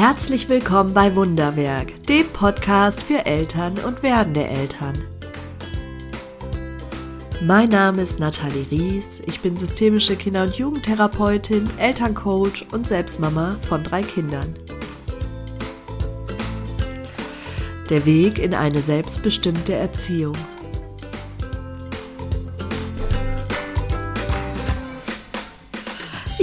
Herzlich willkommen bei Wunderwerk, dem Podcast für Eltern und werdende Eltern. Mein Name ist Nathalie Ries, ich bin systemische Kinder- und Jugendtherapeutin, Elterncoach und Selbstmama von drei Kindern. Der Weg in eine selbstbestimmte Erziehung.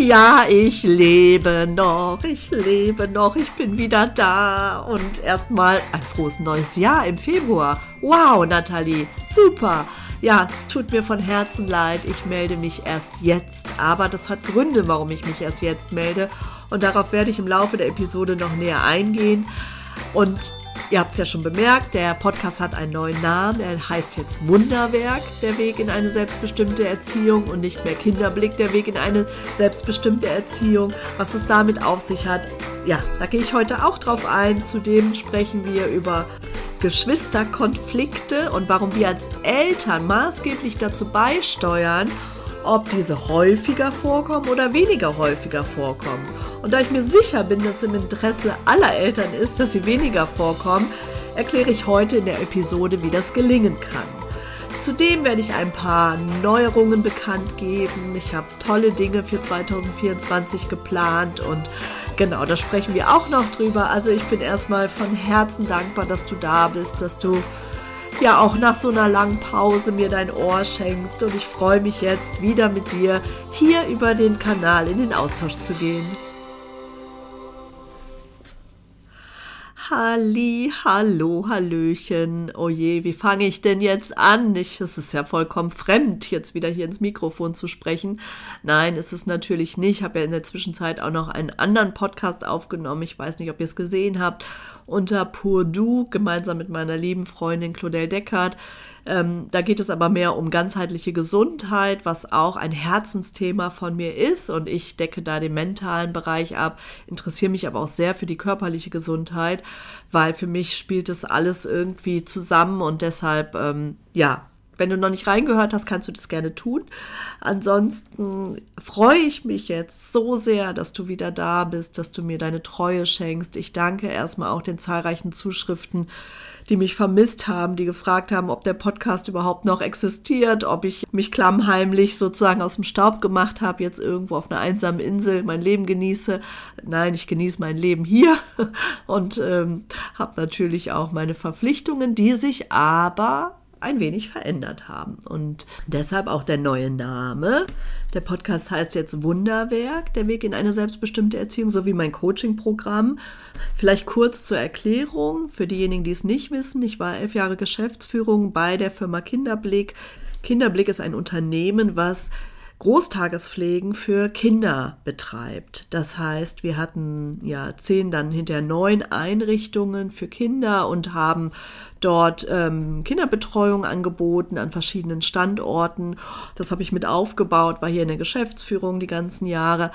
Ja, ich lebe noch, ich lebe noch, ich bin wieder da. Und erstmal ein frohes neues Jahr im Februar. Wow, Nathalie, super. Ja, es tut mir von Herzen leid, ich melde mich erst jetzt. Aber das hat Gründe, warum ich mich erst jetzt melde. Und darauf werde ich im Laufe der Episode noch näher eingehen. Und Ihr habt es ja schon bemerkt, der Podcast hat einen neuen Namen. Er heißt jetzt Wunderwerk, der Weg in eine selbstbestimmte Erziehung und nicht mehr Kinderblick, der Weg in eine selbstbestimmte Erziehung. Was es damit auf sich hat, ja, da gehe ich heute auch drauf ein. Zudem sprechen wir über Geschwisterkonflikte und warum wir als Eltern maßgeblich dazu beisteuern, ob diese häufiger vorkommen oder weniger häufiger vorkommen. Und da ich mir sicher bin, dass es im Interesse aller Eltern ist, dass sie weniger vorkommen, erkläre ich heute in der Episode, wie das gelingen kann. Zudem werde ich ein paar Neuerungen bekannt geben. Ich habe tolle Dinge für 2024 geplant und genau, da sprechen wir auch noch drüber. Also ich bin erstmal von Herzen dankbar, dass du da bist, dass du ja auch nach so einer langen Pause mir dein Ohr schenkst und ich freue mich jetzt wieder mit dir hier über den Kanal in den Austausch zu gehen. Halli, hallo, hallöchen. Oh je, wie fange ich denn jetzt an? Ich, es ist ja vollkommen fremd, jetzt wieder hier ins Mikrofon zu sprechen. Nein, ist es natürlich nicht. Ich habe ja in der Zwischenzeit auch noch einen anderen Podcast aufgenommen. Ich weiß nicht, ob ihr es gesehen habt. Unter Pur Du, gemeinsam mit meiner lieben Freundin Claudel Deckard. Ähm, da geht es aber mehr um ganzheitliche Gesundheit, was auch ein Herzensthema von mir ist. Und ich decke da den mentalen Bereich ab, interessiere mich aber auch sehr für die körperliche Gesundheit, weil für mich spielt das alles irgendwie zusammen und deshalb, ähm, ja, wenn du noch nicht reingehört hast, kannst du das gerne tun. Ansonsten freue ich mich jetzt so sehr, dass du wieder da bist, dass du mir deine Treue schenkst. Ich danke erstmal auch den zahlreichen Zuschriften die mich vermisst haben, die gefragt haben, ob der Podcast überhaupt noch existiert, ob ich mich klammheimlich sozusagen aus dem Staub gemacht habe, jetzt irgendwo auf einer einsamen Insel mein Leben genieße. Nein, ich genieße mein Leben hier und ähm, habe natürlich auch meine Verpflichtungen, die sich aber ein wenig verändert haben. Und deshalb auch der neue Name. Der Podcast heißt jetzt Wunderwerk, der Weg in eine selbstbestimmte Erziehung, sowie mein Coaching-Programm. Vielleicht kurz zur Erklärung für diejenigen, die es nicht wissen. Ich war elf Jahre Geschäftsführung bei der Firma Kinderblick. Kinderblick ist ein Unternehmen, was Großtagespflegen für Kinder betreibt. Das heißt, wir hatten ja zehn, dann hinterher neun Einrichtungen für Kinder und haben dort ähm, Kinderbetreuung angeboten an verschiedenen Standorten. Das habe ich mit aufgebaut, war hier in der Geschäftsführung die ganzen Jahre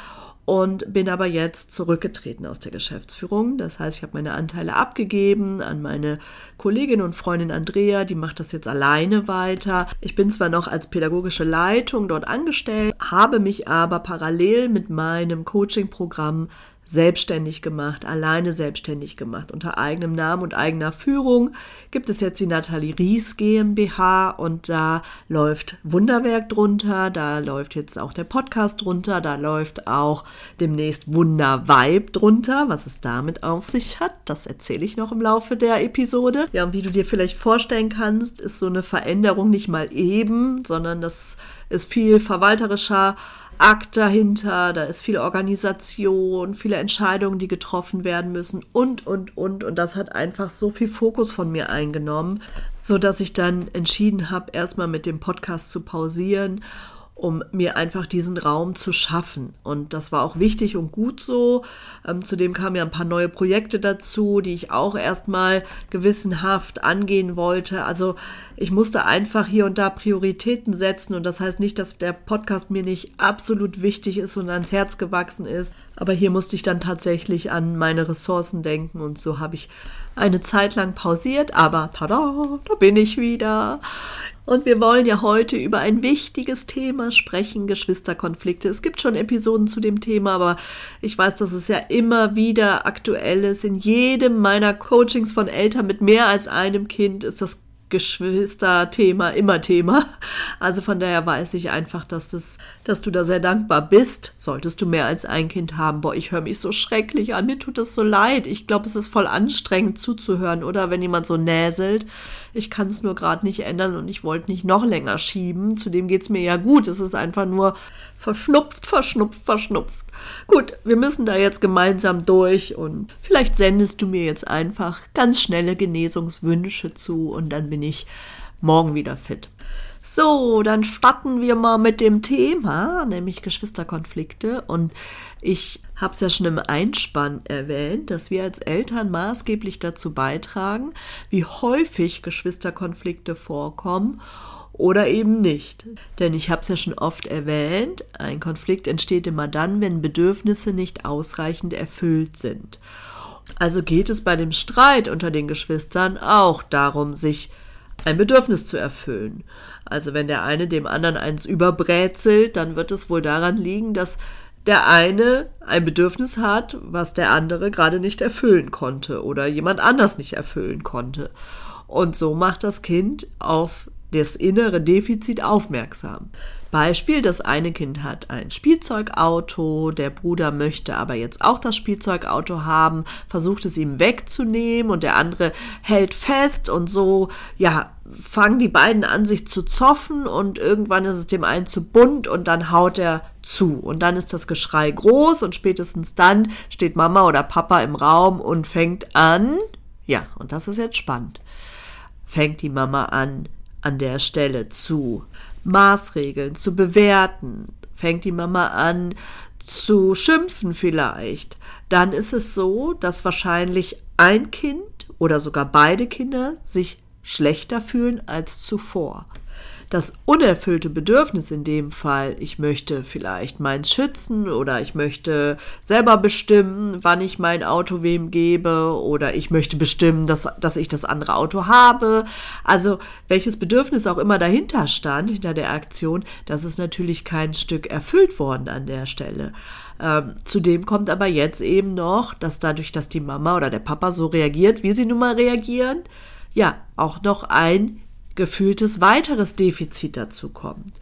und bin aber jetzt zurückgetreten aus der Geschäftsführung. Das heißt, ich habe meine Anteile abgegeben an meine Kollegin und Freundin Andrea, die macht das jetzt alleine weiter. Ich bin zwar noch als pädagogische Leitung dort angestellt, habe mich aber parallel mit meinem Coaching-Programm selbstständig gemacht, alleine selbstständig gemacht, unter eigenem Namen und eigener Führung. Gibt es jetzt die Nathalie Ries GmbH und da läuft Wunderwerk drunter, da läuft jetzt auch der Podcast drunter, da läuft auch demnächst Wundervibe drunter. Was es damit auf sich hat, das erzähle ich noch im Laufe der Episode. Ja, und wie du dir vielleicht vorstellen kannst, ist so eine Veränderung nicht mal eben, sondern das ist viel verwalterischer Akt dahinter, da ist viel Organisation, viele Entscheidungen, die getroffen werden müssen und, und, und. Und das hat einfach so viel Fokus von mir eingenommen, so dass ich dann entschieden habe, erstmal mit dem Podcast zu pausieren um mir einfach diesen Raum zu schaffen. Und das war auch wichtig und gut so. Ähm, zudem kamen ja ein paar neue Projekte dazu, die ich auch erstmal gewissenhaft angehen wollte. Also ich musste einfach hier und da Prioritäten setzen. Und das heißt nicht, dass der Podcast mir nicht absolut wichtig ist und ans Herz gewachsen ist. Aber hier musste ich dann tatsächlich an meine Ressourcen denken. Und so habe ich eine Zeit lang pausiert. Aber tada, da bin ich wieder. Und wir wollen ja heute über ein wichtiges Thema sprechen, Geschwisterkonflikte. Es gibt schon Episoden zu dem Thema, aber ich weiß, dass es ja immer wieder aktuell ist. In jedem meiner Coachings von Eltern mit mehr als einem Kind ist das Geschwister-Thema immer Thema. Also von daher weiß ich einfach, dass, das, dass du da sehr dankbar bist. Solltest du mehr als ein Kind haben. Boah, ich höre mich so schrecklich an. Mir tut es so leid. Ich glaube, es ist voll anstrengend zuzuhören, oder? Wenn jemand so näselt. Ich kann es nur gerade nicht ändern und ich wollte nicht noch länger schieben. Zudem geht es mir ja gut. Es ist einfach nur verschnupft, verschnupft, verschnupft. Gut, wir müssen da jetzt gemeinsam durch und vielleicht sendest du mir jetzt einfach ganz schnelle Genesungswünsche zu und dann bin ich morgen wieder fit. So, dann starten wir mal mit dem Thema, nämlich Geschwisterkonflikte. Und ich habe es ja schon im Einspann erwähnt, dass wir als Eltern maßgeblich dazu beitragen, wie häufig Geschwisterkonflikte vorkommen oder eben nicht. Denn ich habe es ja schon oft erwähnt, ein Konflikt entsteht immer dann, wenn Bedürfnisse nicht ausreichend erfüllt sind. Also geht es bei dem Streit unter den Geschwistern auch darum, sich ein Bedürfnis zu erfüllen. Also wenn der eine dem anderen eins überbrezelt, dann wird es wohl daran liegen, dass der eine ein Bedürfnis hat, was der andere gerade nicht erfüllen konnte oder jemand anders nicht erfüllen konnte. Und so macht das Kind auf das innere Defizit aufmerksam. Beispiel, das eine Kind hat ein Spielzeugauto, der Bruder möchte aber jetzt auch das Spielzeugauto haben, versucht es ihm wegzunehmen und der andere hält fest und so, ja, fangen die beiden an, sich zu zoffen und irgendwann ist es dem einen zu bunt und dann haut er zu und dann ist das Geschrei groß und spätestens dann steht Mama oder Papa im Raum und fängt an, ja, und das ist jetzt spannend, fängt die Mama an, an der Stelle zu Maßregeln, zu bewerten, fängt die Mama an zu schimpfen vielleicht, dann ist es so, dass wahrscheinlich ein Kind oder sogar beide Kinder sich schlechter fühlen als zuvor das unerfüllte Bedürfnis in dem Fall, ich möchte vielleicht meins schützen oder ich möchte selber bestimmen, wann ich mein Auto wem gebe oder ich möchte bestimmen, dass, dass ich das andere Auto habe. Also welches Bedürfnis auch immer dahinter stand, hinter der Aktion, das ist natürlich kein Stück erfüllt worden an der Stelle. Ähm, zudem kommt aber jetzt eben noch, dass dadurch, dass die Mama oder der Papa so reagiert, wie sie nun mal reagieren, ja, auch noch ein gefühltes weiteres Defizit dazu kommt.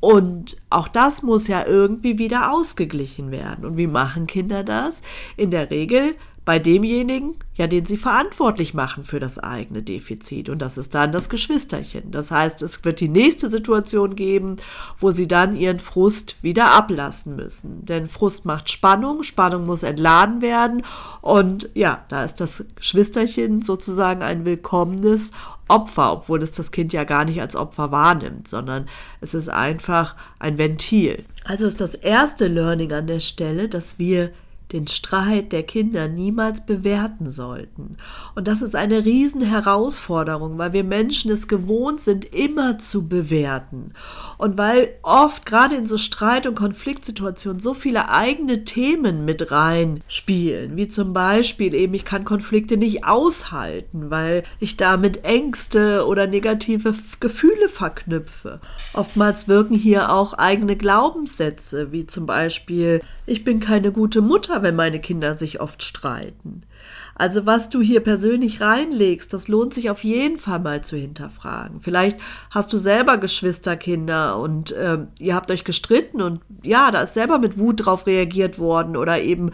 Und auch das muss ja irgendwie wieder ausgeglichen werden. Und wie machen Kinder das? In der Regel bei demjenigen, ja, den sie verantwortlich machen für das eigene Defizit. Und das ist dann das Geschwisterchen. Das heißt, es wird die nächste Situation geben, wo sie dann ihren Frust wieder ablassen müssen. Denn Frust macht Spannung, Spannung muss entladen werden. Und ja, da ist das Geschwisterchen sozusagen ein willkommenes Opfer, obwohl es das Kind ja gar nicht als Opfer wahrnimmt, sondern es ist einfach ein Ventil. Also ist das erste Learning an der Stelle, dass wir den Streit der Kinder niemals bewerten sollten. Und das ist eine Riesenherausforderung, weil wir Menschen es gewohnt sind, immer zu bewerten. Und weil oft gerade in so Streit- und Konfliktsituationen so viele eigene Themen mit reinspielen, wie zum Beispiel eben, ich kann Konflikte nicht aushalten, weil ich damit Ängste oder negative Gefühle verknüpfe. Oftmals wirken hier auch eigene Glaubenssätze, wie zum Beispiel, ich bin keine gute Mutter, wenn meine Kinder sich oft streiten. Also was du hier persönlich reinlegst, das lohnt sich auf jeden Fall mal zu hinterfragen. Vielleicht hast du selber Geschwisterkinder und äh, ihr habt euch gestritten und ja, da ist selber mit Wut drauf reagiert worden oder eben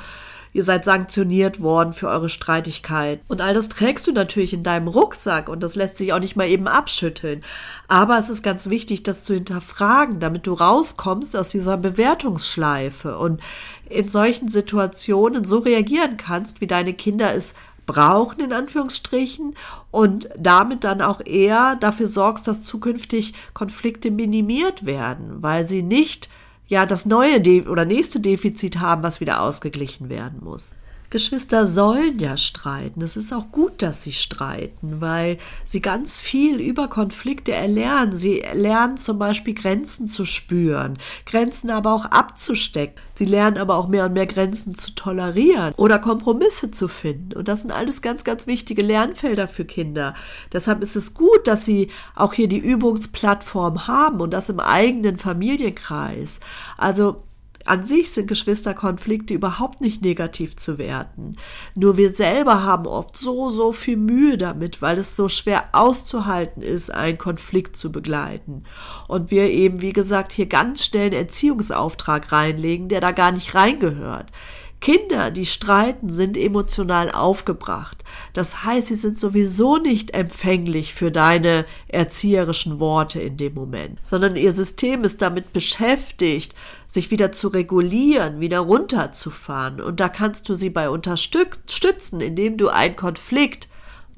ihr seid sanktioniert worden für eure Streitigkeit. Und all das trägst du natürlich in deinem Rucksack und das lässt sich auch nicht mal eben abschütteln. Aber es ist ganz wichtig, das zu hinterfragen, damit du rauskommst aus dieser Bewertungsschleife und in solchen Situationen so reagieren kannst, wie deine Kinder es brauchen, in Anführungsstrichen, und damit dann auch eher dafür sorgst, dass zukünftig Konflikte minimiert werden, weil sie nicht ja das neue De oder nächste Defizit haben, was wieder ausgeglichen werden muss. Geschwister sollen ja streiten. Es ist auch gut, dass sie streiten, weil sie ganz viel über Konflikte erlernen. Sie lernen zum Beispiel Grenzen zu spüren, Grenzen aber auch abzustecken. Sie lernen aber auch mehr und mehr Grenzen zu tolerieren oder Kompromisse zu finden. Und das sind alles ganz, ganz wichtige Lernfelder für Kinder. Deshalb ist es gut, dass sie auch hier die Übungsplattform haben und das im eigenen Familienkreis. Also an sich sind Geschwisterkonflikte überhaupt nicht negativ zu werten. Nur wir selber haben oft so, so viel Mühe damit, weil es so schwer auszuhalten ist, einen Konflikt zu begleiten. Und wir eben, wie gesagt, hier ganz schnell einen Erziehungsauftrag reinlegen, der da gar nicht reingehört. Kinder, die streiten, sind emotional aufgebracht. Das heißt, sie sind sowieso nicht empfänglich für deine erzieherischen Worte in dem Moment, sondern ihr System ist damit beschäftigt, sich wieder zu regulieren, wieder runterzufahren. Und da kannst du sie bei unterstützen, indem du einen Konflikt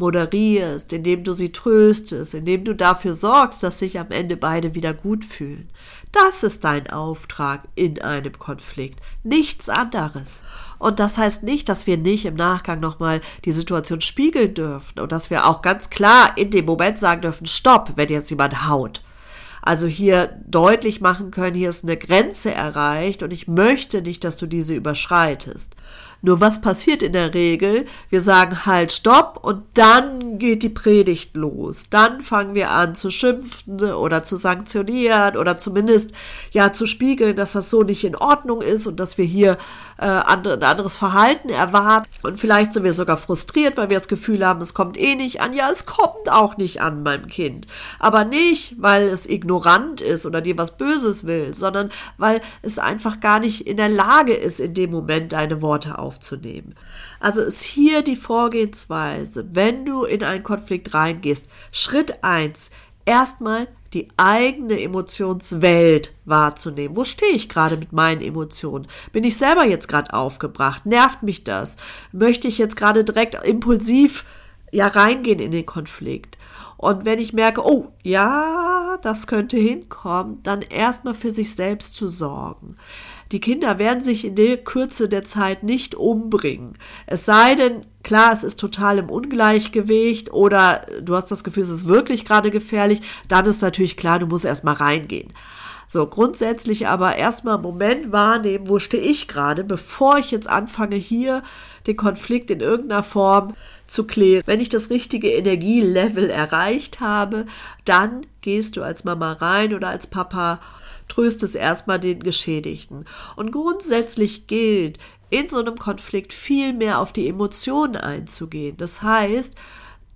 moderierst, indem du sie tröstest, indem du dafür sorgst, dass sich am Ende beide wieder gut fühlen. Das ist dein Auftrag in einem Konflikt, nichts anderes. Und das heißt nicht, dass wir nicht im Nachgang nochmal die Situation spiegeln dürfen und dass wir auch ganz klar in dem Moment sagen dürfen, stopp, wenn jetzt jemand haut. Also hier deutlich machen können, hier ist eine Grenze erreicht und ich möchte nicht, dass du diese überschreitest. Nur was passiert in der Regel? Wir sagen halt Stopp und dann geht die Predigt los. Dann fangen wir an zu schimpfen oder zu sanktionieren oder zumindest ja zu spiegeln, dass das so nicht in Ordnung ist und dass wir hier äh, andere, ein anderes Verhalten erwarten. Und vielleicht sind wir sogar frustriert, weil wir das Gefühl haben, es kommt eh nicht an. Ja, es kommt auch nicht an beim Kind. Aber nicht, weil es ignorant ist oder dir was Böses will, sondern weil es einfach gar nicht in der Lage ist, in dem Moment deine Worte aufzunehmen aufzunehmen. Also ist hier die Vorgehensweise, wenn du in einen Konflikt reingehst. Schritt eins: erstmal die eigene Emotionswelt wahrzunehmen. Wo stehe ich gerade mit meinen Emotionen? Bin ich selber jetzt gerade aufgebracht? Nervt mich das? Möchte ich jetzt gerade direkt impulsiv ja reingehen in den Konflikt? Und wenn ich merke, oh, ja, das könnte hinkommen, dann erstmal für sich selbst zu sorgen. Die Kinder werden sich in der Kürze der Zeit nicht umbringen. Es sei denn, klar, es ist total im Ungleichgewicht oder du hast das Gefühl, es ist wirklich gerade gefährlich, dann ist natürlich klar, du musst erstmal reingehen. So, grundsätzlich aber erstmal einen Moment wahrnehmen, wo stehe ich gerade, bevor ich jetzt anfange, hier den Konflikt in irgendeiner Form zu klären. Wenn ich das richtige Energielevel erreicht habe, dann gehst du als Mama rein oder als Papa tröstest erstmal den Geschädigten. Und grundsätzlich gilt, in so einem Konflikt viel mehr auf die Emotionen einzugehen. Das heißt,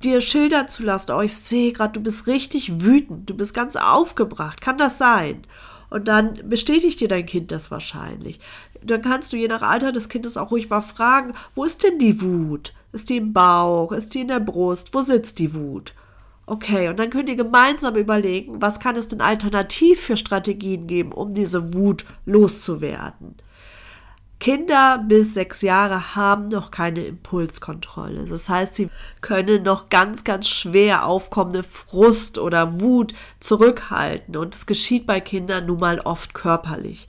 dir schildern zu lassen, oh, ich sehe gerade, du bist richtig wütend, du bist ganz aufgebracht, kann das sein? Und dann bestätigt dir dein Kind das wahrscheinlich. Dann kannst du je nach Alter des Kindes auch ruhig mal fragen, wo ist denn die Wut? Ist die im Bauch? Ist die in der Brust? Wo sitzt die Wut? Okay, und dann könnt ihr gemeinsam überlegen, was kann es denn alternativ für Strategien geben, um diese Wut loszuwerden. Kinder bis sechs Jahre haben noch keine Impulskontrolle. Das heißt, sie können noch ganz, ganz schwer aufkommende Frust oder Wut zurückhalten. Und es geschieht bei Kindern nun mal oft körperlich.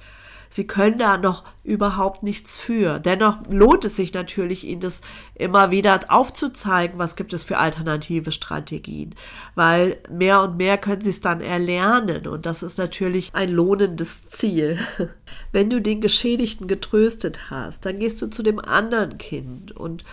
Sie können da noch überhaupt nichts für. Dennoch lohnt es sich natürlich, ihnen das immer wieder aufzuzeigen, was gibt es für alternative Strategien. Weil mehr und mehr können sie es dann erlernen und das ist natürlich ein lohnendes Ziel. Wenn du den Geschädigten getröstet hast, dann gehst du zu dem anderen Kind und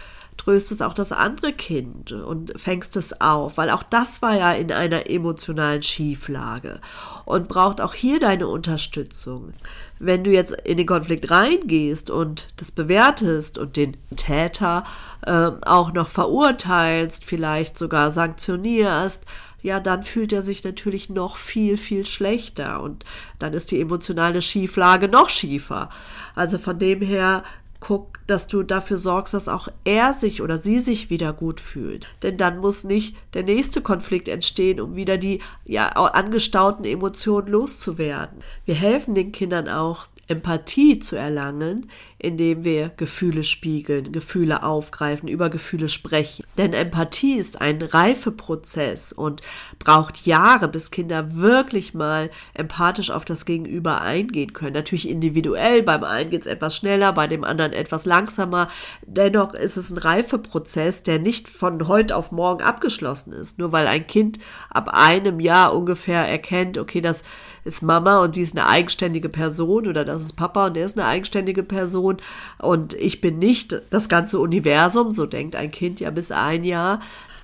tröstest auch das andere Kind und fängst es auf, weil auch das war ja in einer emotionalen Schieflage und braucht auch hier deine Unterstützung. Wenn du jetzt in den Konflikt reingehst und das bewertest und den Täter äh, auch noch verurteilst, vielleicht sogar sanktionierst, ja, dann fühlt er sich natürlich noch viel, viel schlechter und dann ist die emotionale Schieflage noch schiefer. Also von dem her guck, dass du dafür sorgst, dass auch er sich oder sie sich wieder gut fühlt. Denn dann muss nicht der nächste Konflikt entstehen, um wieder die ja, angestauten Emotionen loszuwerden. Wir helfen den Kindern auch, Empathie zu erlangen, indem wir Gefühle spiegeln, Gefühle aufgreifen, über Gefühle sprechen. Denn Empathie ist ein Reifeprozess und braucht Jahre, bis Kinder wirklich mal empathisch auf das Gegenüber eingehen können. Natürlich individuell, beim einen geht es etwas schneller, bei dem anderen etwas langsamer. Dennoch ist es ein Reifeprozess, der nicht von heute auf morgen abgeschlossen ist. Nur weil ein Kind ab einem Jahr ungefähr erkennt, okay, das ist Mama und sie ist eine eigenständige Person oder das ist Papa und er ist eine eigenständige Person und ich bin nicht das ganze Universum, so denkt ein Kind ja bis ein Jahr,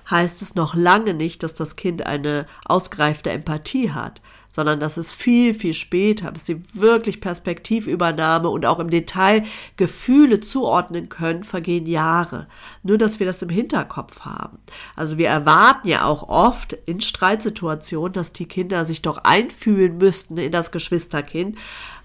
heißt es noch lange nicht, dass das Kind eine ausgereifte Empathie hat sondern dass es viel, viel später, bis sie wirklich Perspektivübernahme und auch im Detail Gefühle zuordnen können, vergehen Jahre. Nur, dass wir das im Hinterkopf haben. Also wir erwarten ja auch oft in Streitsituationen, dass die Kinder sich doch einfühlen müssten in das Geschwisterkind.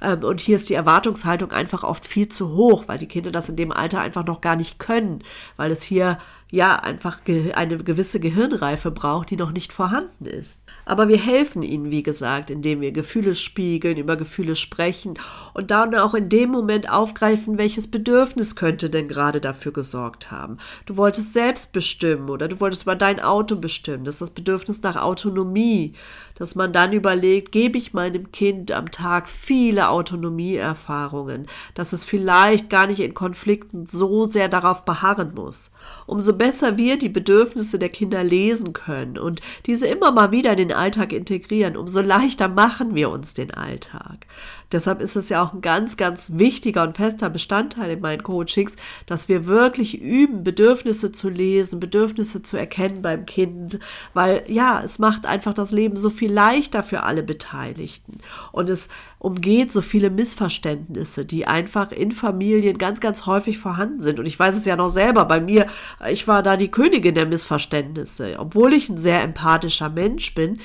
Ähm, und hier ist die Erwartungshaltung einfach oft viel zu hoch, weil die Kinder das in dem Alter einfach noch gar nicht können, weil es hier ja einfach eine gewisse Gehirnreife braucht, die noch nicht vorhanden ist. Aber wir helfen ihnen, wie gesagt, indem wir Gefühle spiegeln, über Gefühle sprechen und dann auch in dem Moment aufgreifen, welches Bedürfnis könnte denn gerade dafür gesorgt haben. Du wolltest selbst bestimmen oder du wolltest über dein Auto bestimmen. Das ist das Bedürfnis nach Autonomie dass man dann überlegt, gebe ich meinem Kind am Tag viele Autonomieerfahrungen, dass es vielleicht gar nicht in Konflikten so sehr darauf beharren muss. Umso besser wir die Bedürfnisse der Kinder lesen können und diese immer mal wieder in den Alltag integrieren, umso leichter machen wir uns den Alltag. Deshalb ist es ja auch ein ganz, ganz wichtiger und fester Bestandteil in meinen Coachings, dass wir wirklich üben, Bedürfnisse zu lesen, Bedürfnisse zu erkennen beim Kind, weil ja, es macht einfach das Leben so viel leichter für alle Beteiligten und es umgeht so viele Missverständnisse, die einfach in Familien ganz, ganz häufig vorhanden sind. Und ich weiß es ja noch selber bei mir, ich war da die Königin der Missverständnisse. Obwohl ich ein sehr empathischer Mensch bin,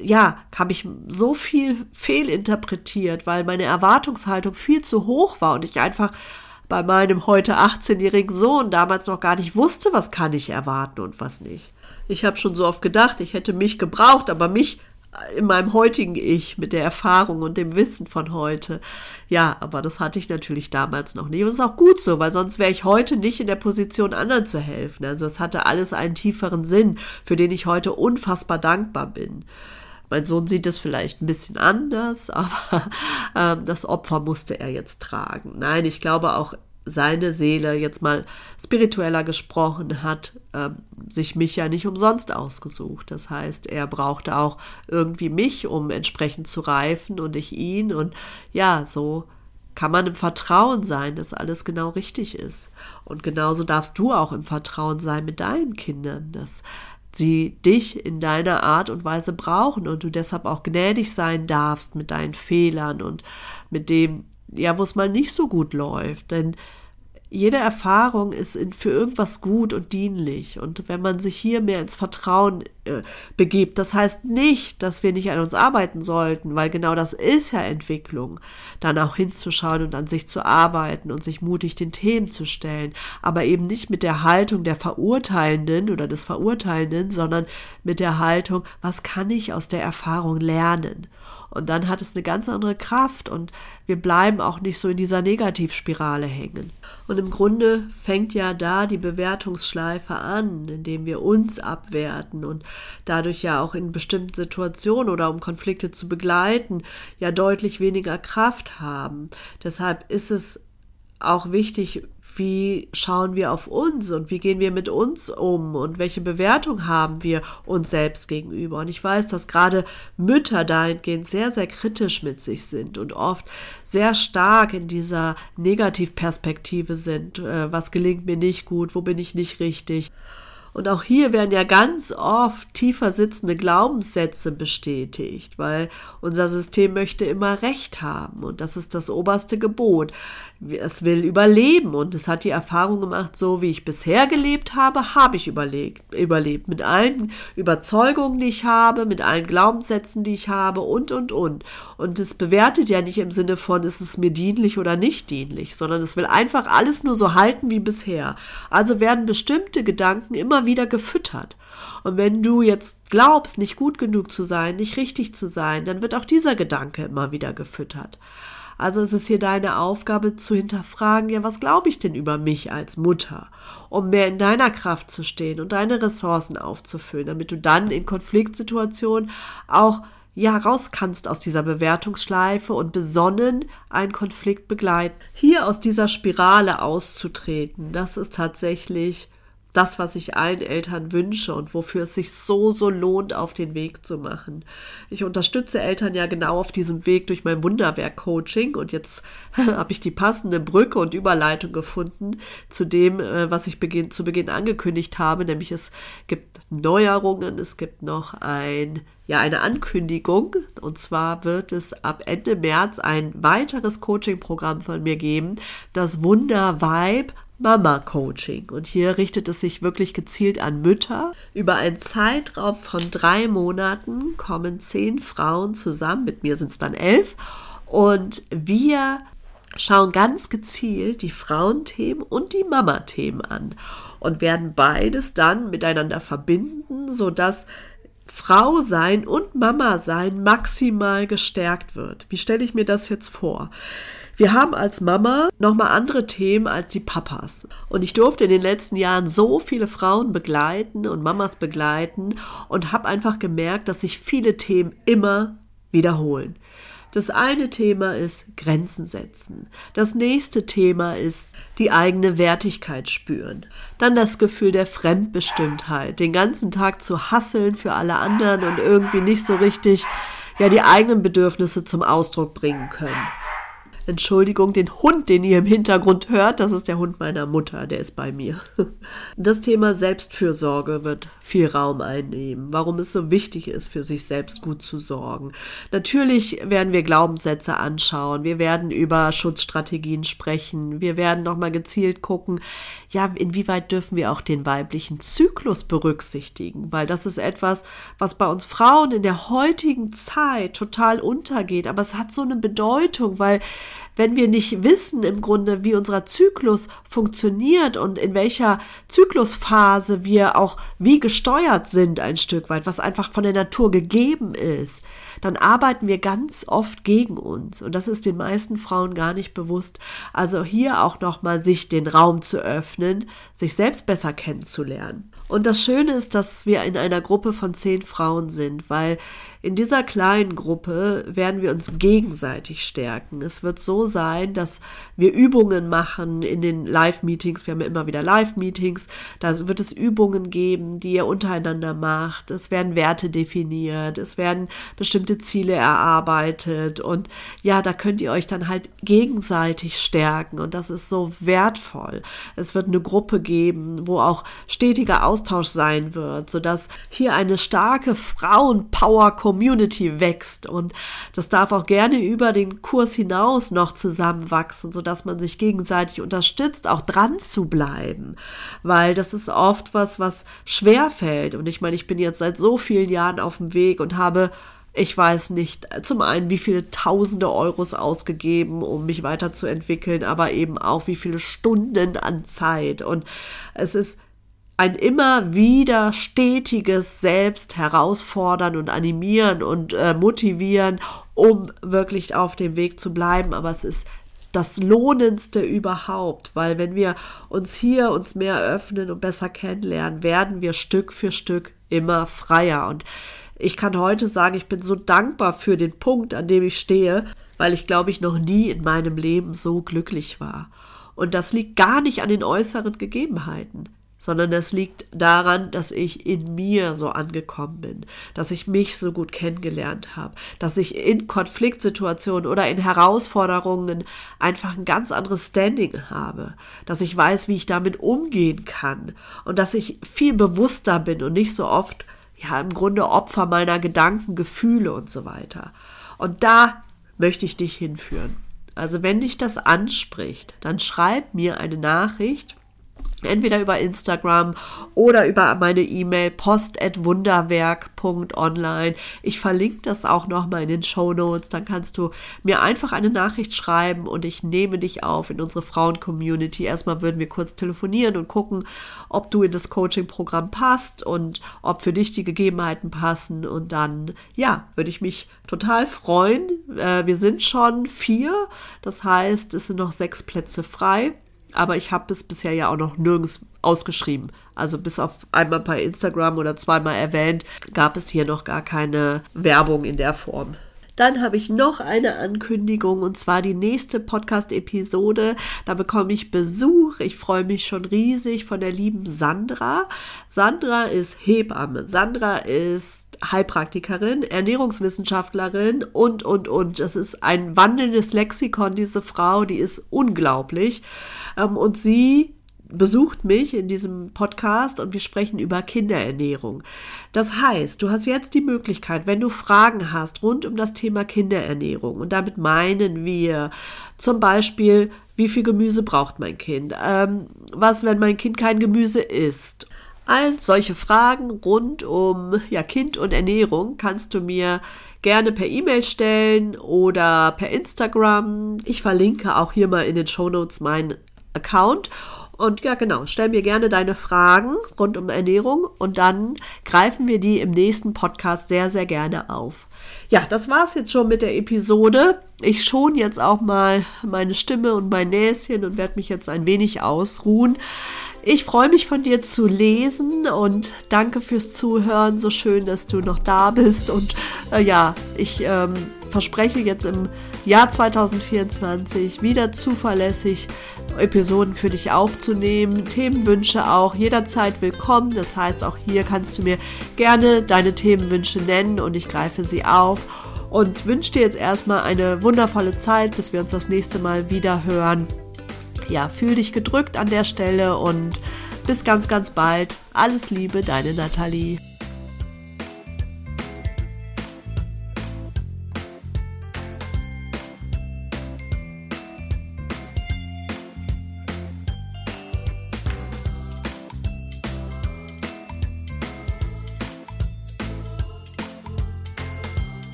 ja, habe ich so viel fehlinterpretiert, weil meine Erwartungshaltung viel zu hoch war und ich einfach bei meinem heute 18-jährigen Sohn damals noch gar nicht wusste, was kann ich erwarten und was nicht. Ich habe schon so oft gedacht, ich hätte mich gebraucht, aber mich in meinem heutigen Ich mit der Erfahrung und dem Wissen von heute. Ja, aber das hatte ich natürlich damals noch nicht. Und es ist auch gut so, weil sonst wäre ich heute nicht in der Position, anderen zu helfen. Also es hatte alles einen tieferen Sinn, für den ich heute unfassbar dankbar bin. Mein Sohn sieht es vielleicht ein bisschen anders, aber äh, das Opfer musste er jetzt tragen. Nein, ich glaube auch seine Seele jetzt mal spiritueller gesprochen hat, äh, sich mich ja nicht umsonst ausgesucht. Das heißt, er brauchte auch irgendwie mich, um entsprechend zu reifen und ich ihn. Und ja, so kann man im Vertrauen sein, dass alles genau richtig ist. Und genauso darfst du auch im Vertrauen sein mit deinen Kindern, dass sie dich in deiner Art und Weise brauchen und du deshalb auch gnädig sein darfst mit deinen Fehlern und mit dem, ja, wo es mal nicht so gut läuft. Denn jede Erfahrung ist für irgendwas gut und dienlich. Und wenn man sich hier mehr ins Vertrauen äh, begibt, das heißt nicht, dass wir nicht an uns arbeiten sollten, weil genau das ist ja Entwicklung, dann auch hinzuschauen und an sich zu arbeiten und sich mutig den Themen zu stellen, aber eben nicht mit der Haltung der Verurteilenden oder des Verurteilenden, sondern mit der Haltung, was kann ich aus der Erfahrung lernen? Und dann hat es eine ganz andere Kraft und wir bleiben auch nicht so in dieser Negativspirale hängen. Und im Grunde fängt ja da die Bewertungsschleife an, indem wir uns abwerten und dadurch ja auch in bestimmten Situationen oder um Konflikte zu begleiten, ja deutlich weniger Kraft haben. Deshalb ist es auch wichtig, wie schauen wir auf uns und wie gehen wir mit uns um und welche Bewertung haben wir uns selbst gegenüber. Und ich weiß, dass gerade Mütter dahingehend sehr, sehr kritisch mit sich sind und oft sehr stark in dieser Negativperspektive sind. Äh, was gelingt mir nicht gut? Wo bin ich nicht richtig? Und auch hier werden ja ganz oft tiefer sitzende Glaubenssätze bestätigt, weil unser System möchte immer Recht haben und das ist das oberste Gebot. Es will überleben und es hat die Erfahrung gemacht, so wie ich bisher gelebt habe, habe ich überlebt, überlebt. Mit allen Überzeugungen, die ich habe, mit allen Glaubenssätzen, die ich habe und, und, und. Und es bewertet ja nicht im Sinne von, ist es mir dienlich oder nicht dienlich, sondern es will einfach alles nur so halten wie bisher. Also werden bestimmte Gedanken immer wieder gefüttert. Und wenn du jetzt glaubst, nicht gut genug zu sein, nicht richtig zu sein, dann wird auch dieser Gedanke immer wieder gefüttert. Also es ist hier deine Aufgabe zu hinterfragen, ja, was glaube ich denn über mich als Mutter, um mehr in deiner Kraft zu stehen und deine Ressourcen aufzufüllen, damit du dann in Konfliktsituationen auch ja raus kannst aus dieser Bewertungsschleife und besonnen einen Konflikt begleiten. Hier aus dieser Spirale auszutreten, das ist tatsächlich das, was ich allen Eltern wünsche und wofür es sich so, so lohnt, auf den Weg zu machen. Ich unterstütze Eltern ja genau auf diesem Weg durch mein Wunderwerk-Coaching und jetzt habe ich die passende Brücke und Überleitung gefunden zu dem, äh, was ich beginn, zu Beginn angekündigt habe, nämlich es gibt Neuerungen, es gibt noch ein ja eine Ankündigung. Und zwar wird es ab Ende März ein weiteres Coaching-Programm von mir geben, das Wunder Vibe Mama Coaching. Und hier richtet es sich wirklich gezielt an Mütter. Über einen Zeitraum von drei Monaten kommen zehn Frauen zusammen. Mit mir sind es dann elf. Und wir schauen ganz gezielt die Frauenthemen und die Mama-Themen an und werden beides dann miteinander verbinden, sodass Frau sein und Mama sein maximal gestärkt wird. Wie stelle ich mir das jetzt vor? Wir haben als Mama nochmal andere Themen als die Papas. Und ich durfte in den letzten Jahren so viele Frauen begleiten und Mamas begleiten und habe einfach gemerkt, dass sich viele Themen immer wiederholen. Das eine Thema ist Grenzen setzen. Das nächste Thema ist die eigene Wertigkeit spüren. Dann das Gefühl der Fremdbestimmtheit, den ganzen Tag zu hasseln für alle anderen und irgendwie nicht so richtig ja die eigenen Bedürfnisse zum Ausdruck bringen können. Entschuldigung, den Hund, den ihr im Hintergrund hört, das ist der Hund meiner Mutter, der ist bei mir. Das Thema Selbstfürsorge wird viel Raum einnehmen, warum es so wichtig ist, für sich selbst gut zu sorgen. Natürlich werden wir Glaubenssätze anschauen, wir werden über Schutzstrategien sprechen, wir werden nochmal gezielt gucken, ja, inwieweit dürfen wir auch den weiblichen Zyklus berücksichtigen, weil das ist etwas, was bei uns Frauen in der heutigen Zeit total untergeht, aber es hat so eine Bedeutung, weil wenn wir nicht wissen im Grunde, wie unser Zyklus funktioniert und in welcher Zyklusphase wir auch wie gesteuert sind ein Stück weit, was einfach von der Natur gegeben ist, dann arbeiten wir ganz oft gegen uns und das ist den meisten Frauen gar nicht bewusst. Also hier auch nochmal sich den Raum zu öffnen, sich selbst besser kennenzulernen. Und das Schöne ist, dass wir in einer Gruppe von zehn Frauen sind, weil in dieser kleinen Gruppe werden wir uns gegenseitig stärken. Es wird so sein, dass wir Übungen machen in den Live-Meetings. Wir haben ja immer wieder Live-Meetings. Da wird es Übungen geben, die ihr untereinander macht. Es werden Werte definiert. Es werden bestimmte Ziele erarbeitet. Und ja, da könnt ihr euch dann halt gegenseitig stärken. Und das ist so wertvoll. Es wird eine Gruppe geben, wo auch stetiger Austausch sein wird, sodass hier eine starke Frauen-Power-Community Community wächst. Und das darf auch gerne über den Kurs hinaus noch zusammenwachsen, sodass man sich gegenseitig unterstützt, auch dran zu bleiben, weil das ist oft was, was schwer fällt. Und ich meine, ich bin jetzt seit so vielen Jahren auf dem Weg und habe ich weiß nicht, zum einen, wie viele tausende Euros ausgegeben, um mich weiterzuentwickeln, aber eben auch wie viele Stunden an Zeit. Und es ist ein immer wieder stetiges Selbst herausfordern und animieren und äh, motivieren, um wirklich auf dem Weg zu bleiben. Aber es ist das Lohnendste überhaupt, weil wenn wir uns hier uns mehr öffnen und besser kennenlernen, werden wir Stück für Stück immer freier. Und ich kann heute sagen, ich bin so dankbar für den Punkt, an dem ich stehe, weil ich glaube ich noch nie in meinem Leben so glücklich war. Und das liegt gar nicht an den äußeren Gegebenheiten sondern es liegt daran, dass ich in mir so angekommen bin, dass ich mich so gut kennengelernt habe, dass ich in Konfliktsituationen oder in Herausforderungen einfach ein ganz anderes Standing habe, dass ich weiß, wie ich damit umgehen kann und dass ich viel bewusster bin und nicht so oft ja im Grunde Opfer meiner Gedanken, Gefühle und so weiter. Und da möchte ich dich hinführen. Also wenn dich das anspricht, dann schreib mir eine Nachricht entweder über Instagram oder über meine E-Mail post@wunderwerk.online. Ich verlinke das auch noch mal in den Show Notes. Dann kannst du mir einfach eine Nachricht schreiben und ich nehme dich auf in unsere Frauen-Community. Erstmal würden wir kurz telefonieren und gucken, ob du in das Coaching-Programm passt und ob für dich die Gegebenheiten passen. Und dann, ja, würde ich mich total freuen. Äh, wir sind schon vier. Das heißt, es sind noch sechs Plätze frei aber ich habe es bisher ja auch noch nirgends ausgeschrieben. Also bis auf einmal bei Instagram oder zweimal erwähnt, gab es hier noch gar keine Werbung in der Form. Dann habe ich noch eine Ankündigung und zwar die nächste Podcast-Episode. Da bekomme ich Besuch. Ich freue mich schon riesig von der lieben Sandra. Sandra ist Hebamme. Sandra ist Heilpraktikerin, Ernährungswissenschaftlerin und, und, und. Das ist ein wandelndes Lexikon, diese Frau, die ist unglaublich. Ähm, und sie besucht mich in diesem Podcast und wir sprechen über Kinderernährung. Das heißt, du hast jetzt die Möglichkeit, wenn du Fragen hast rund um das Thema Kinderernährung, und damit meinen wir zum Beispiel, wie viel Gemüse braucht mein Kind? Ähm, was, wenn mein Kind kein Gemüse isst? All solche Fragen rund um ja, Kind und Ernährung kannst du mir gerne per E-Mail stellen oder per Instagram. Ich verlinke auch hier mal in den Show Notes meinen Account. Und ja, genau, stell mir gerne deine Fragen rund um Ernährung und dann greifen wir die im nächsten Podcast sehr, sehr gerne auf. Ja, das war's jetzt schon mit der Episode. Ich schon jetzt auch mal meine Stimme und mein Näschen und werde mich jetzt ein wenig ausruhen. Ich freue mich von dir zu lesen und danke fürs Zuhören. So schön, dass du noch da bist. Und äh, ja, ich ähm, verspreche jetzt im Jahr 2024 wieder zuverlässig Episoden für dich aufzunehmen. Themenwünsche auch jederzeit willkommen. Das heißt, auch hier kannst du mir gerne deine Themenwünsche nennen und ich greife sie auf. Und wünsche dir jetzt erstmal eine wundervolle Zeit, bis wir uns das nächste Mal wieder hören ja, fühl dich gedrückt an der Stelle und bis ganz, ganz bald. Alles Liebe, deine Nathalie.